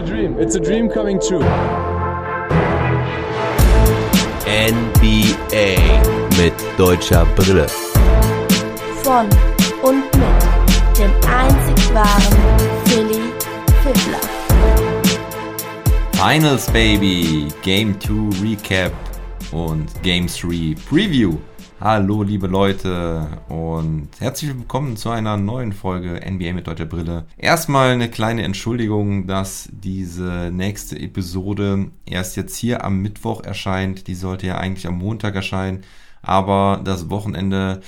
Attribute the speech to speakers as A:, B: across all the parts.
A: a dream. It's a dream coming true.
B: NBA mit deutscher Brille.
C: Von und mit dem einzig wahren Philly Fiddler.
B: Finals Baby, Game 2 Recap und Game 3 Preview. Hallo liebe Leute und herzlich willkommen zu einer neuen Folge NBA mit deutscher Brille. Erstmal eine kleine Entschuldigung, dass diese nächste Episode erst jetzt hier am Mittwoch erscheint. Die sollte ja eigentlich am Montag erscheinen, aber das Wochenende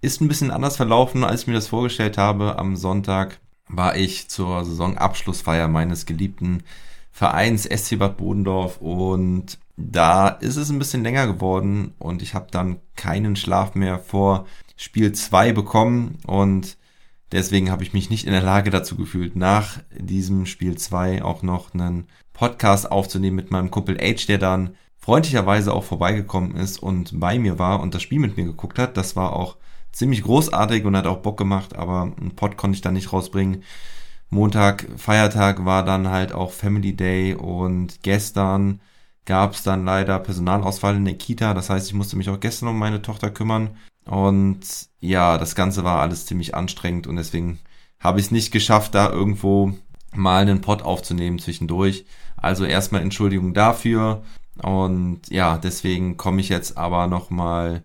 B: ist ein bisschen anders verlaufen, als ich mir das vorgestellt habe. Am Sonntag war ich zur Saisonabschlussfeier meines geliebten Vereins SC Bad Bodendorf und da ist es ein bisschen länger geworden und ich habe dann keinen Schlaf mehr vor Spiel 2 bekommen und deswegen habe ich mich nicht in der Lage dazu gefühlt, nach diesem Spiel 2 auch noch einen Podcast aufzunehmen mit meinem Kumpel H, der dann freundlicherweise auch vorbeigekommen ist und bei mir war und das Spiel mit mir geguckt hat. Das war auch ziemlich großartig und hat auch Bock gemacht, aber einen Pod konnte ich da nicht rausbringen. Montag, Feiertag war dann halt auch Family Day und gestern gab es dann leider Personalausfall in der Kita. Das heißt, ich musste mich auch gestern um meine Tochter kümmern. Und ja, das Ganze war alles ziemlich anstrengend und deswegen habe ich es nicht geschafft, da irgendwo mal einen Pod aufzunehmen zwischendurch. Also erstmal Entschuldigung dafür. Und ja, deswegen komme ich jetzt aber nochmal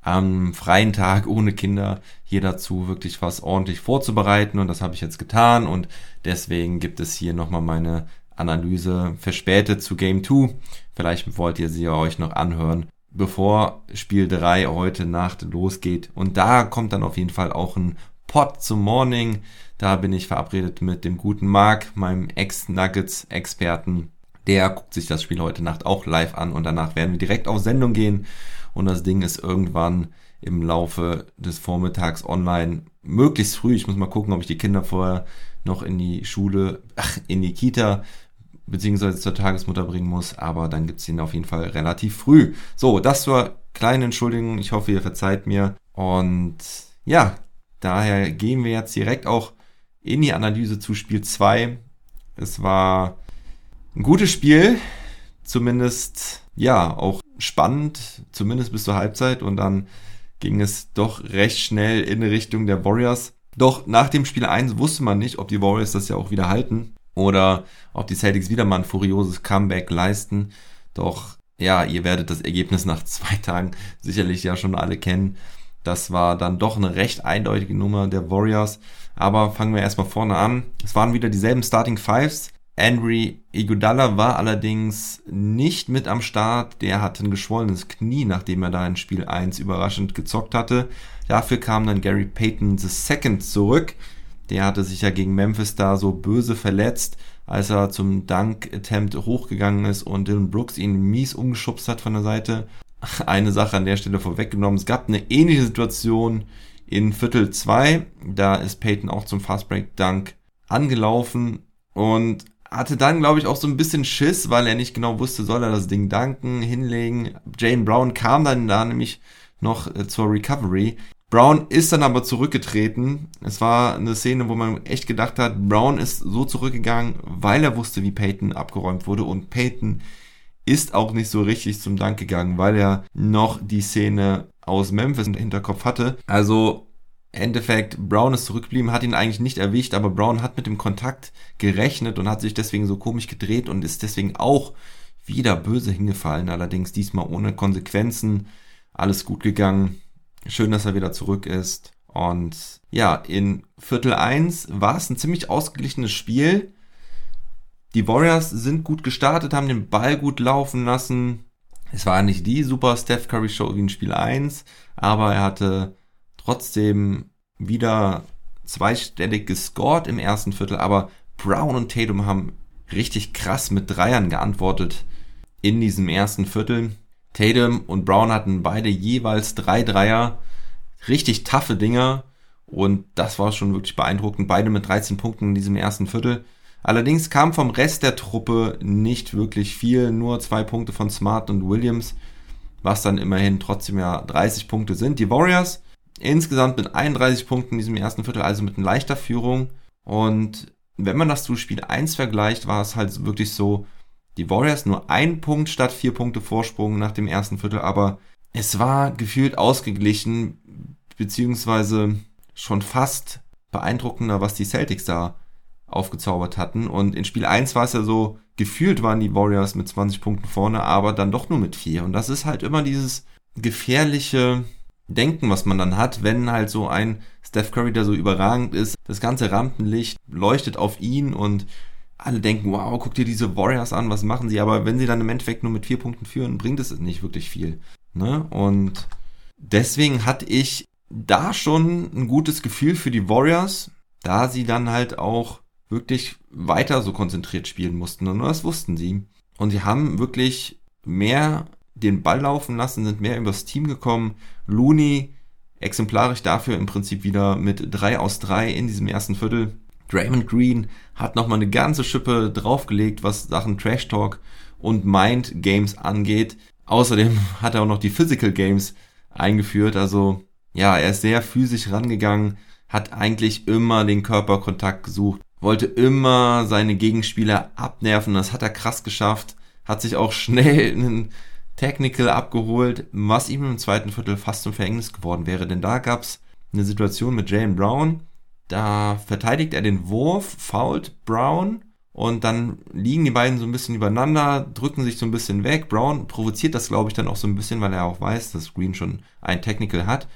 B: am freien Tag ohne Kinder hier dazu, wirklich was ordentlich vorzubereiten. Und das habe ich jetzt getan. Und deswegen gibt es hier nochmal meine Analyse verspätet zu Game 2. Vielleicht wollt ihr sie euch noch anhören, bevor Spiel 3 heute Nacht losgeht. Und da kommt dann auf jeden Fall auch ein Pot zum Morning. Da bin ich verabredet mit dem guten Mark, meinem Ex-Nuggets-Experten. Der guckt sich das Spiel heute Nacht auch live an und danach werden wir direkt auf Sendung gehen. Und das Ding ist irgendwann im Laufe des Vormittags online. Möglichst früh. Ich muss mal gucken, ob ich die Kinder vorher noch in die Schule, ach, in die Kita beziehungsweise zur Tagesmutter bringen muss, aber dann gibt's ihn auf jeden Fall relativ früh. So, das zur kleinen Entschuldigung. Ich hoffe, ihr verzeiht mir. Und ja, daher gehen wir jetzt direkt auch in die Analyse zu Spiel 2. Es war ein gutes Spiel, zumindest ja, auch spannend, zumindest bis zur Halbzeit und dann ging es doch recht schnell in Richtung der Warriors. Doch nach dem Spiel 1 wusste man nicht, ob die Warriors das ja auch wieder halten oder ob die Celtics wieder mal ein furioses Comeback leisten. Doch ja, ihr werdet das Ergebnis nach zwei Tagen sicherlich ja schon alle kennen. Das war dann doch eine recht eindeutige Nummer der Warriors. Aber fangen wir erstmal vorne an. Es waren wieder dieselben Starting Fives. Henry Iguodala war allerdings nicht mit am Start. Der hatte ein geschwollenes Knie, nachdem er da in Spiel 1 überraschend gezockt hatte. Dafür kam dann Gary Payton II zurück. Der hatte sich ja gegen Memphis da so böse verletzt, als er zum Dunk-Attempt hochgegangen ist und Dylan Brooks ihn mies umgeschubst hat von der Seite. Eine Sache an der Stelle vorweggenommen. Es gab eine ähnliche Situation in Viertel 2. Da ist Peyton auch zum Fastbreak-Dunk angelaufen und hatte dann, glaube ich, auch so ein bisschen Schiss, weil er nicht genau wusste, soll er das Ding danken, hinlegen. Jane Brown kam dann da nämlich noch äh, zur Recovery. Brown ist dann aber zurückgetreten. Es war eine Szene, wo man echt gedacht hat, Brown ist so zurückgegangen, weil er wusste, wie Peyton abgeräumt wurde. Und Peyton ist auch nicht so richtig zum Dank gegangen, weil er noch die Szene aus Memphis im Hinterkopf hatte. Also Endeffekt, Brown ist zurückgeblieben, hat ihn eigentlich nicht erwischt, aber Brown hat mit dem Kontakt gerechnet und hat sich deswegen so komisch gedreht und ist deswegen auch wieder böse hingefallen. Allerdings diesmal ohne Konsequenzen. Alles gut gegangen. Schön, dass er wieder zurück ist. Und ja, in Viertel 1 war es ein ziemlich ausgeglichenes Spiel. Die Warriors sind gut gestartet, haben den Ball gut laufen lassen. Es war nicht die super Steph Curry Show wie in Spiel 1, aber er hatte trotzdem wieder zweistellig gescored im ersten Viertel, aber Brown und Tatum haben richtig krass mit Dreiern geantwortet in diesem ersten Viertel. Tatum und Brown hatten beide jeweils drei Dreier, richtig taffe Dinger und das war schon wirklich beeindruckend. Beide mit 13 Punkten in diesem ersten Viertel. Allerdings kam vom Rest der Truppe nicht wirklich viel, nur zwei Punkte von Smart und Williams, was dann immerhin trotzdem ja 30 Punkte sind. Die Warriors insgesamt mit 31 Punkten in diesem ersten Viertel, also mit einer leichter Führung und wenn man das zu Spiel 1 vergleicht, war es halt wirklich so, die Warriors nur ein Punkt statt vier Punkte Vorsprung nach dem ersten Viertel, aber es war gefühlt ausgeglichen, beziehungsweise schon fast beeindruckender, was die Celtics da aufgezaubert hatten. Und in Spiel 1 war es ja so, gefühlt waren die Warriors mit 20 Punkten vorne, aber dann doch nur mit 4. Und das ist halt immer dieses gefährliche Denken, was man dann hat, wenn halt so ein Steph Curry, der so überragend ist, das ganze Rampenlicht leuchtet auf ihn und alle denken, wow, guck dir diese Warriors an, was machen sie? Aber wenn sie dann im Endeffekt nur mit vier Punkten führen, bringt es nicht wirklich viel. Ne? Und deswegen hatte ich da schon ein gutes Gefühl für die Warriors, da sie dann halt auch wirklich weiter so konzentriert spielen mussten. Und das wussten sie. Und sie haben wirklich mehr den Ball laufen lassen, sind mehr übers Team gekommen. Looney exemplarisch dafür im Prinzip wieder mit drei aus drei in diesem ersten Viertel. Draymond Green hat nochmal eine ganze Schippe draufgelegt, was Sachen Trash Talk und Mind Games angeht. Außerdem hat er auch noch die Physical Games eingeführt. Also ja, er ist sehr physisch rangegangen, hat eigentlich immer den Körperkontakt gesucht, wollte immer seine Gegenspieler abnerven. Das hat er krass geschafft. Hat sich auch schnell einen Technical abgeholt, was ihm im zweiten Viertel fast zum Verhängnis geworden wäre. Denn da gab's eine Situation mit Jalen Brown. Da verteidigt er den Wurf, fault Brown und dann liegen die beiden so ein bisschen übereinander, drücken sich so ein bisschen weg. Brown provoziert das, glaube ich, dann auch so ein bisschen, weil er auch weiß, dass Green schon ein Technical hat.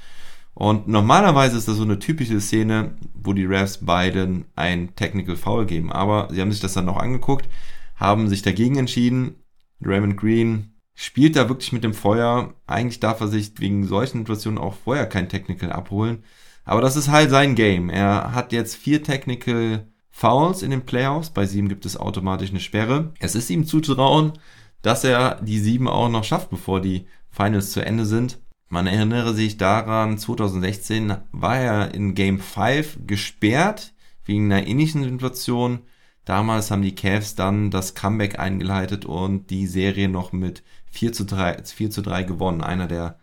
B: Und normalerweise ist das so eine typische Szene, wo die Refs beiden ein Technical Foul geben. Aber sie haben sich das dann noch angeguckt, haben sich dagegen entschieden. Raymond Green spielt da wirklich mit dem Feuer. Eigentlich darf er sich wegen solchen Situationen auch vorher kein Technical abholen. Aber das ist halt sein Game. Er hat jetzt vier Technical Fouls in den Playoffs. Bei sieben gibt es automatisch eine Sperre. Es ist ihm zuzutrauen, dass er die sieben auch noch schafft, bevor die Finals zu Ende sind. Man erinnere sich daran, 2016 war er in Game 5 gesperrt wegen einer ähnlichen Situation. Damals haben die Cavs dann das Comeback eingeleitet und die Serie noch mit 4 zu 3, 4 zu 3 gewonnen. Einer der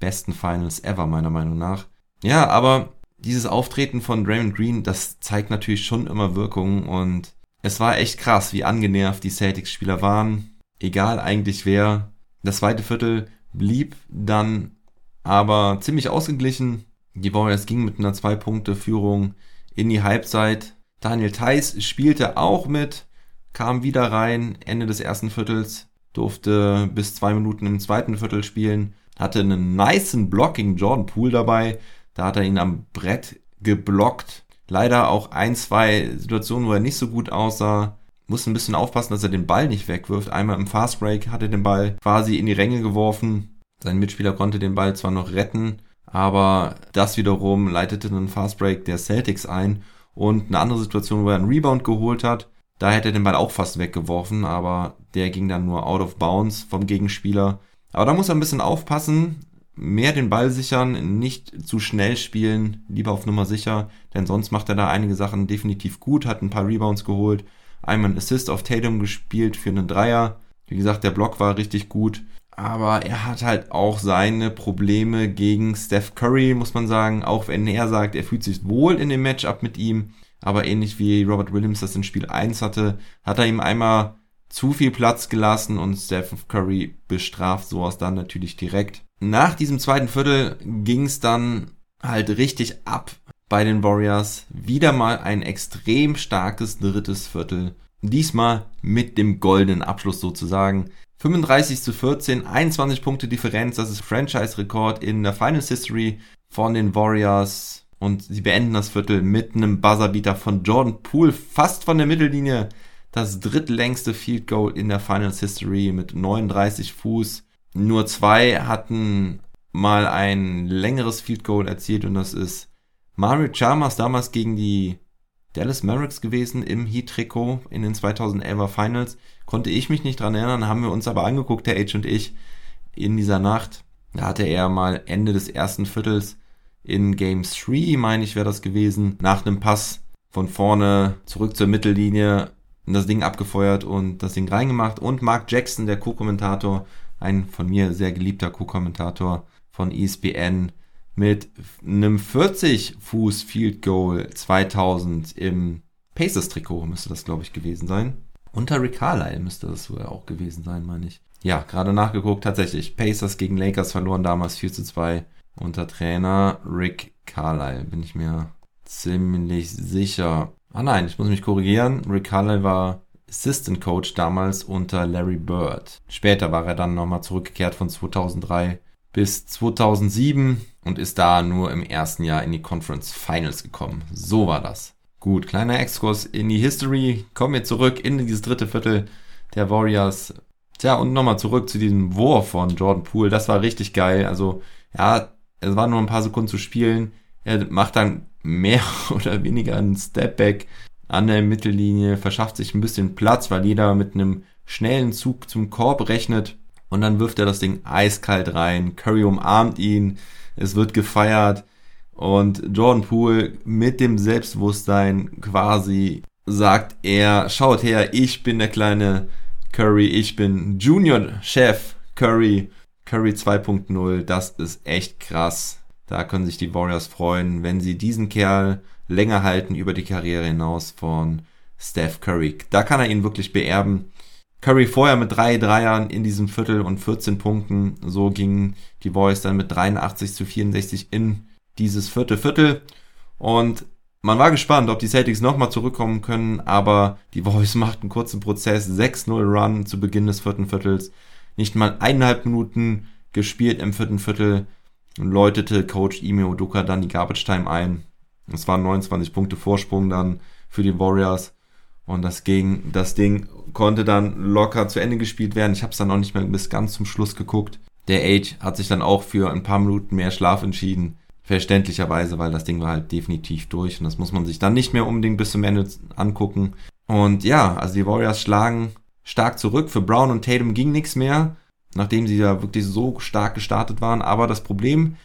B: besten Finals ever, meiner Meinung nach. Ja, aber dieses Auftreten von Draymond Green, das zeigt natürlich schon immer Wirkung und es war echt krass, wie angenervt die Celtics-Spieler waren. Egal eigentlich wer. Das zweite Viertel blieb dann aber ziemlich ausgeglichen. Die Warriors gingen mit einer Zwei-Punkte-Führung in die Halbzeit. Daniel Theiss spielte auch mit, kam wieder rein, Ende des ersten Viertels, durfte bis zwei Minuten im zweiten Viertel spielen, hatte einen niceen Block gegen Jordan Poole dabei, da hat er ihn am Brett geblockt. Leider auch ein, zwei Situationen, wo er nicht so gut aussah. Musste ein bisschen aufpassen, dass er den Ball nicht wegwirft. Einmal im Fast Break hat er den Ball quasi in die Ränge geworfen. Sein Mitspieler konnte den Ball zwar noch retten, aber das wiederum leitete einen Fastbreak der Celtics ein und eine andere Situation, wo er einen Rebound geholt hat. Da hätte er den Ball auch fast weggeworfen, aber der ging dann nur out of bounds vom Gegenspieler. Aber da muss er ein bisschen aufpassen, mehr den Ball sichern, nicht zu schnell spielen, lieber auf Nummer sicher, denn sonst macht er da einige Sachen definitiv gut, hat ein paar Rebounds geholt, einmal einen Assist auf Tatum gespielt für einen Dreier. Wie gesagt, der Block war richtig gut aber er hat halt auch seine Probleme gegen Steph Curry, muss man sagen. Auch wenn er sagt, er fühlt sich wohl in dem Matchup mit ihm. Aber ähnlich wie Robert Williams das in Spiel 1 hatte, hat er ihm einmal zu viel Platz gelassen und Steph Curry bestraft sowas dann natürlich direkt. Nach diesem zweiten Viertel ging es dann halt richtig ab bei den Warriors. Wieder mal ein extrem starkes drittes Viertel. Diesmal mit dem goldenen Abschluss sozusagen. 35 zu 14, 21 Punkte Differenz, das ist Franchise-Rekord in der Finals History von den Warriors. Und sie beenden das Viertel mit einem Buzzerbeater von Jordan Poole, fast von der Mittellinie. Das drittlängste Field Goal in der Finals History mit 39 Fuß. Nur zwei hatten mal ein längeres Field Goal erzielt und das ist Mario Chalmers damals gegen die Dallas Mavericks gewesen im Heat-Trikot in den 2011er Finals. Konnte ich mich nicht dran erinnern, haben wir uns aber angeguckt, der Age und ich, in dieser Nacht. Da hatte er mal Ende des ersten Viertels in Game 3, meine ich, wäre das gewesen, nach einem Pass von vorne zurück zur Mittellinie das Ding abgefeuert und das Ding reingemacht. Und Mark Jackson, der Co-Kommentator, ein von mir sehr geliebter Co-Kommentator von ESPN, mit einem 40 Fuß Field Goal 2000 im Pacers-Trikot müsste das, glaube ich, gewesen sein. Unter Rick Carlisle müsste das sogar auch gewesen sein, meine ich. Ja, gerade nachgeguckt, tatsächlich. Pacers gegen Lakers verloren damals 4 zu 2 unter Trainer Rick Carlisle, bin ich mir ziemlich sicher. Ah nein, ich muss mich korrigieren. Rick Carlisle war Assistant Coach damals unter Larry Bird. Später war er dann nochmal zurückgekehrt von 2003 bis 2007 und ist da nur im ersten Jahr in die Conference Finals gekommen. So war das. Gut, kleiner Exkurs in die History. Kommen wir zurück in dieses dritte Viertel der Warriors. Tja, und nochmal zurück zu diesem Wurf von Jordan Poole. Das war richtig geil. Also, ja, es waren nur ein paar Sekunden zu spielen. Er macht dann mehr oder weniger einen Stepback an der Mittellinie, verschafft sich ein bisschen Platz, weil jeder mit einem schnellen Zug zum Korb rechnet und dann wirft er das Ding eiskalt rein. Curry umarmt ihn, es wird gefeiert und Jordan Poole mit dem Selbstbewusstsein quasi sagt er, schaut her, ich bin der kleine Curry, ich bin Junior Chef Curry, Curry 2.0, das ist echt krass. Da können sich die Warriors freuen, wenn sie diesen Kerl länger halten über die Karriere hinaus von Steph Curry. Da kann er ihn wirklich beerben. Curry vorher mit drei Dreiern in diesem Viertel und 14 Punkten. So gingen die Boys dann mit 83 zu 64 in dieses vierte Viertel. Und man war gespannt, ob die Celtics nochmal zurückkommen können, aber die Boys machten einen kurzen Prozess. 6-0 Run zu Beginn des vierten Viertels. Nicht mal eineinhalb Minuten gespielt im vierten Viertel läutete Coach Ime Oduka dann die Garbage Time ein. Es waren 29 Punkte Vorsprung dann für die Warriors. Und das ging, das Ding konnte dann locker zu Ende gespielt werden. Ich habe es dann noch nicht mehr bis ganz zum Schluss geguckt. Der Age hat sich dann auch für ein paar Minuten mehr Schlaf entschieden. Verständlicherweise, weil das Ding war halt definitiv durch und das muss man sich dann nicht mehr unbedingt bis zum Ende angucken. Und ja, also die Warriors schlagen stark zurück. Für Brown und Tatum ging nichts mehr, nachdem sie ja wirklich so stark gestartet waren. Aber das Problem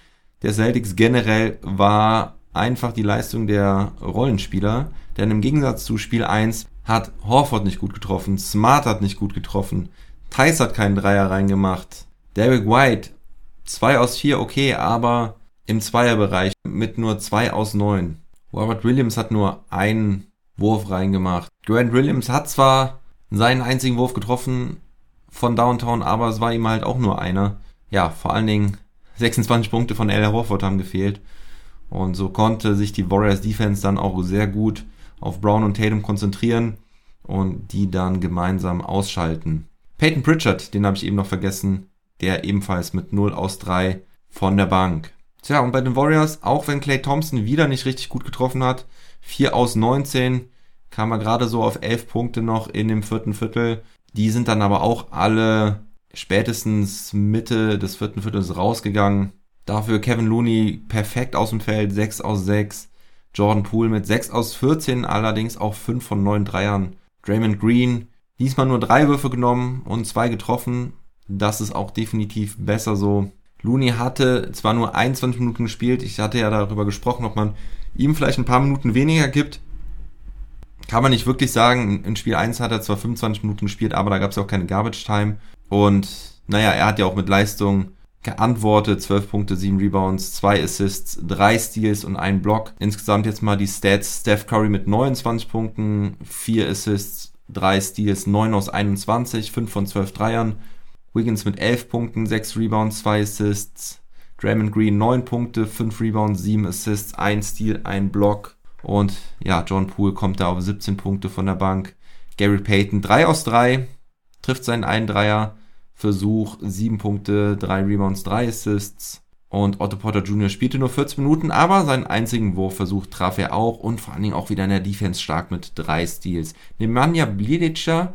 B: der Celtics generell war einfach die Leistung der Rollenspieler. Denn im Gegensatz zu Spiel 1 hat Horford nicht gut getroffen, Smart hat nicht gut getroffen, Thais hat keinen Dreier reingemacht, Derek White 2 aus 4 okay, aber im Zweierbereich mit nur 2 aus 9. Robert Williams hat nur einen Wurf reingemacht. Grant Williams hat zwar seinen einzigen Wurf getroffen von Downtown, aber es war ihm halt auch nur einer. Ja, vor allen Dingen 26 Punkte von L. Horford haben gefehlt. Und so konnte sich die Warriors Defense dann auch sehr gut auf Brown und Tatum konzentrieren und die dann gemeinsam ausschalten. Peyton Pritchard, den habe ich eben noch vergessen, der ebenfalls mit 0 aus 3 von der Bank. Tja, und bei den Warriors, auch wenn Clay Thompson wieder nicht richtig gut getroffen hat, 4 aus 19, kam er gerade so auf 11 Punkte noch in dem vierten Viertel. Die sind dann aber auch alle spätestens Mitte des vierten Viertels rausgegangen. Dafür Kevin Looney perfekt aus dem Feld, 6 aus 6. Jordan Poole mit 6 aus 14, allerdings auch 5 von 9 Dreiern. Draymond Green, diesmal nur 3 Würfe genommen und 2 getroffen. Das ist auch definitiv besser so. Looney hatte zwar nur 21 Minuten gespielt, ich hatte ja darüber gesprochen, ob man ihm vielleicht ein paar Minuten weniger gibt. Kann man nicht wirklich sagen. In Spiel 1 hat er zwar 25 Minuten gespielt, aber da gab es ja auch keine Garbage Time. Und naja, er hat ja auch mit Leistung geantwortet, 12 Punkte, 7 Rebounds, 2 Assists, 3 Steals und 1 Block. Insgesamt jetzt mal die Stats. Steph Curry mit 29 Punkten, 4 Assists, 3 Steals, 9 aus 21, 5 von 12 Dreiern. Wiggins mit 11 Punkten, 6 Rebounds, 2 Assists. Draymond Green 9 Punkte, 5 Rebounds, 7 Assists, 1 Steal, 1 Block. Und ja, John Poole kommt da auf 17 Punkte von der Bank. Gary Payton 3 aus 3, trifft seinen einen Dreier. Versuch, 7 Punkte, 3 Rebounds, 3 Assists. Und Otto Porter Jr. spielte nur 14 Minuten, aber seinen einzigen Wurfversuch traf er auch und vor allen Dingen auch wieder in der Defense stark mit 3 Steals. Nemanja Bljedica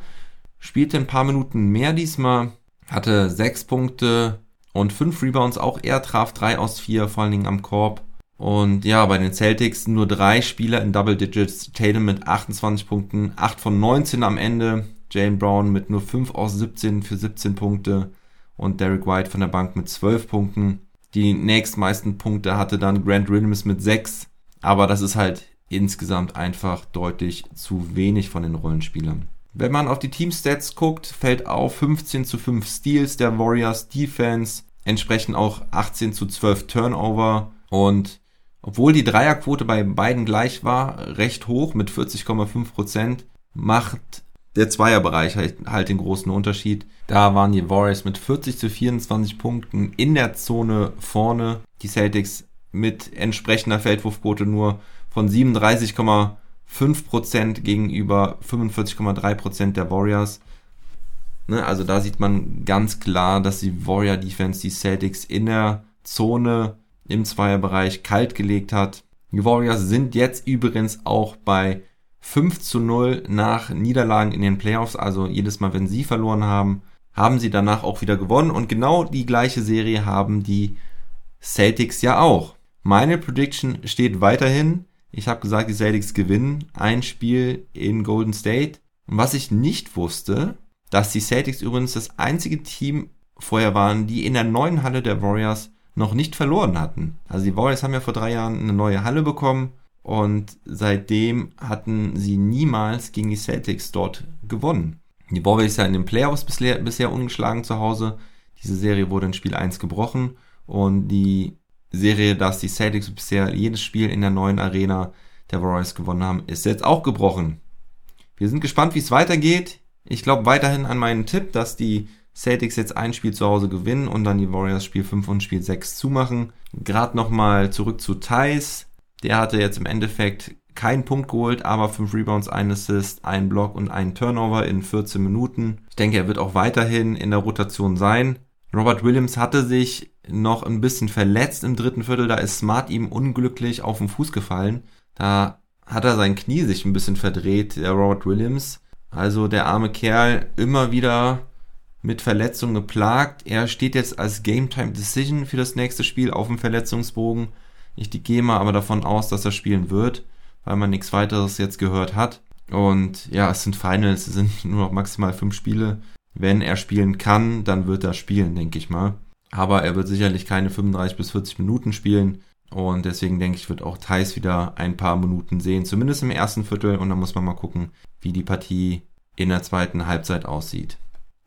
B: spielte ein paar Minuten mehr diesmal, hatte 6 Punkte und 5 Rebounds, auch er traf 3 aus 4, vor allen Dingen am Korb. Und ja, bei den Celtics nur drei Spieler in Double Digits. Tatum mit 28 Punkten, 8 von 19 am Ende. Jane Brown mit nur 5 aus 17 für 17 Punkte und Derek White von der Bank mit 12 Punkten. Die nächstmeisten Punkte hatte dann Grant Williams mit 6, aber das ist halt insgesamt einfach deutlich zu wenig von den Rollenspielern. Wenn man auf die Teamstats guckt, fällt auf 15 zu 5 Steals der Warriors Defense, entsprechend auch 18 zu 12 Turnover und obwohl die Dreierquote bei beiden gleich war, recht hoch mit 40,5 Prozent, macht der Zweierbereich halt, halt den großen Unterschied. Da waren die Warriors mit 40 zu 24 Punkten in der Zone vorne. Die Celtics mit entsprechender Feldwurfquote nur von 37,5 Prozent gegenüber 45,3 Prozent der Warriors. Ne, also da sieht man ganz klar, dass die Warrior Defense die Celtics in der Zone im Zweierbereich kalt gelegt hat. Die Warriors sind jetzt übrigens auch bei 5 zu 0 nach Niederlagen in den Playoffs. Also jedes Mal, wenn sie verloren haben, haben sie danach auch wieder gewonnen. Und genau die gleiche Serie haben die Celtics ja auch. Meine Prediction steht weiterhin. Ich habe gesagt, die Celtics gewinnen ein Spiel in Golden State. Und was ich nicht wusste, dass die Celtics übrigens das einzige Team vorher waren, die in der neuen Halle der Warriors noch nicht verloren hatten. Also die Warriors haben ja vor drei Jahren eine neue Halle bekommen und seitdem hatten sie niemals gegen die Celtics dort gewonnen. Die Warriors ja in den Playoffs bisher, bisher ungeschlagen zu Hause. Diese Serie wurde in Spiel 1 gebrochen und die Serie, dass die Celtics bisher jedes Spiel in der neuen Arena der Warriors gewonnen haben, ist jetzt auch gebrochen. Wir sind gespannt, wie es weitergeht. Ich glaube weiterhin an meinen Tipp, dass die Celtics jetzt ein Spiel zu Hause gewinnen und dann die Warriors Spiel 5 und Spiel 6 zumachen. Gerade nochmal zurück zu Thais. Der hatte jetzt im Endeffekt keinen Punkt geholt, aber 5 Rebounds, ein Assist, ein Block und ein Turnover in 14 Minuten. Ich denke, er wird auch weiterhin in der Rotation sein. Robert Williams hatte sich noch ein bisschen verletzt im dritten Viertel. Da ist Smart ihm unglücklich auf den Fuß gefallen. Da hat er sein Knie sich ein bisschen verdreht, der Robert Williams. Also der arme Kerl immer wieder mit Verletzungen geplagt. Er steht jetzt als Game Time Decision für das nächste Spiel auf dem Verletzungsbogen. Ich gehe mal aber davon aus, dass er spielen wird, weil man nichts weiteres jetzt gehört hat. Und ja, es sind Finals, es sind nur noch maximal fünf Spiele. Wenn er spielen kann, dann wird er spielen, denke ich mal. Aber er wird sicherlich keine 35 bis 40 Minuten spielen. Und deswegen denke ich, wird auch Thais wieder ein paar Minuten sehen, zumindest im ersten Viertel. Und dann muss man mal gucken, wie die Partie in der zweiten Halbzeit aussieht.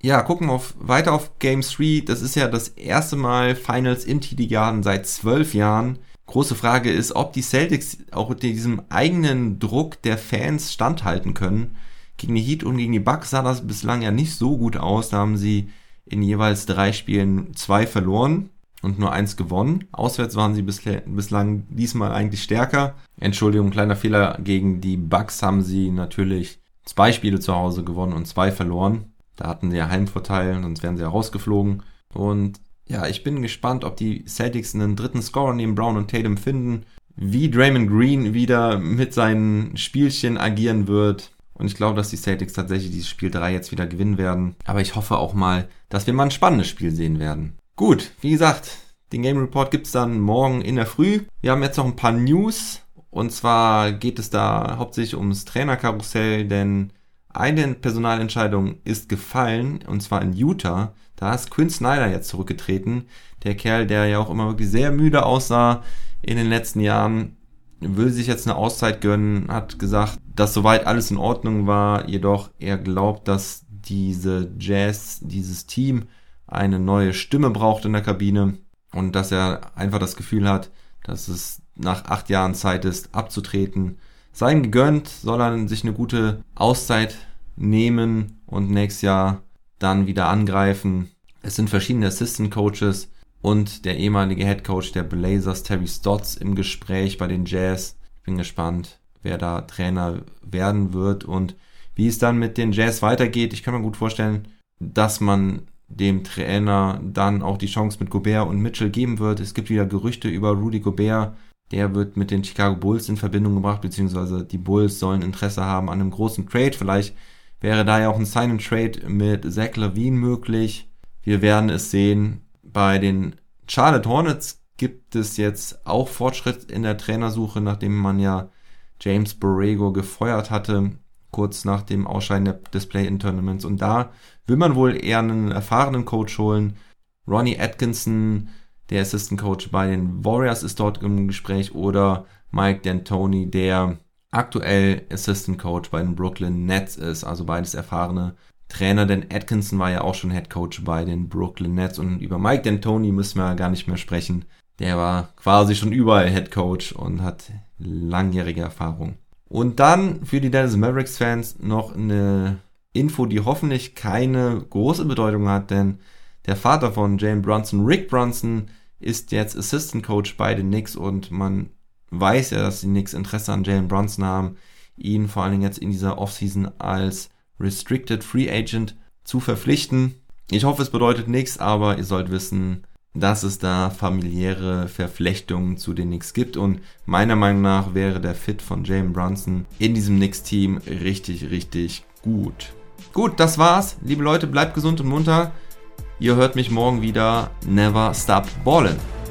B: Ja, gucken wir auf, weiter auf Game 3. Das ist ja das erste Mal Finals im TD Garden seit zwölf Jahren. Große Frage ist, ob die Celtics auch diesem eigenen Druck der Fans standhalten können. Gegen die Heat und gegen die Bucks sah das bislang ja nicht so gut aus. Da haben sie in jeweils drei Spielen zwei verloren und nur eins gewonnen. Auswärts waren sie bislang diesmal eigentlich stärker. Entschuldigung, kleiner Fehler. Gegen die Bucks haben sie natürlich zwei Spiele zu Hause gewonnen und zwei verloren. Da hatten sie ja Heimvorteil, sonst wären sie ja rausgeflogen. Und ja, ich bin gespannt, ob die Celtics einen dritten Scorer neben Brown und Tatum finden, wie Draymond Green wieder mit seinen Spielchen agieren wird. Und ich glaube, dass die Celtics tatsächlich dieses Spiel 3 jetzt wieder gewinnen werden. Aber ich hoffe auch mal, dass wir mal ein spannendes Spiel sehen werden. Gut, wie gesagt, den Game Report gibt's dann morgen in der Früh. Wir haben jetzt noch ein paar News. Und zwar geht es da hauptsächlich ums Trainerkarussell, denn eine Personalentscheidung ist gefallen, und zwar in Utah. Da ist Quinn Snyder jetzt zurückgetreten. Der Kerl, der ja auch immer wirklich sehr müde aussah in den letzten Jahren, will sich jetzt eine Auszeit gönnen, hat gesagt, dass soweit alles in Ordnung war, jedoch er glaubt, dass diese Jazz, dieses Team eine neue Stimme braucht in der Kabine und dass er einfach das Gefühl hat, dass es nach acht Jahren Zeit ist, abzutreten. Sei ihm gegönnt, soll er sich eine gute Auszeit nehmen und nächstes Jahr dann wieder angreifen. Es sind verschiedene Assistant Coaches und der ehemalige Head Coach der Blazers, Terry Stotts, im Gespräch bei den Jazz. Ich bin gespannt, wer da Trainer werden wird und wie es dann mit den Jazz weitergeht. Ich kann mir gut vorstellen, dass man dem Trainer dann auch die Chance mit Gobert und Mitchell geben wird. Es gibt wieder Gerüchte über Rudy Gobert. Der wird mit den Chicago Bulls in Verbindung gebracht, beziehungsweise die Bulls sollen Interesse haben an einem großen Trade. Vielleicht wäre da ja auch ein Sign-and-Trade mit Zach Levine möglich. Wir werden es sehen. Bei den Charlotte Hornets gibt es jetzt auch Fortschritt in der Trainersuche, nachdem man ja James Borrego gefeuert hatte, kurz nach dem Ausscheiden des Play-In-Tournaments. Und da will man wohl eher einen erfahrenen Coach holen. Ronnie Atkinson, der Assistant Coach bei den Warriors, ist dort im Gespräch oder Mike D'Antoni, der aktuell Assistant Coach bei den Brooklyn Nets ist, also beides erfahrene Trainer, denn Atkinson war ja auch schon Head Coach bei den Brooklyn Nets und über Mike D'Antoni müssen wir gar nicht mehr sprechen. Der war quasi schon überall Head Coach und hat langjährige Erfahrung. Und dann für die Dallas Mavericks Fans noch eine Info, die hoffentlich keine große Bedeutung hat, denn der Vater von Jane Brunson, Rick Brunson, ist jetzt Assistant Coach bei den Knicks und man weiß ja, dass die Knicks Interesse an Jalen Brunson haben, ihn vor allen Dingen jetzt in dieser Offseason als Restricted Free Agent zu verpflichten. Ich hoffe, es bedeutet nichts, aber ihr sollt wissen, dass es da familiäre Verflechtungen zu den Knicks gibt und meiner Meinung nach wäre der Fit von Jalen Brunson in diesem Knicks-Team richtig, richtig gut. Gut, das war's. Liebe Leute, bleibt gesund und munter. Ihr hört mich morgen wieder. Never stop ballin'.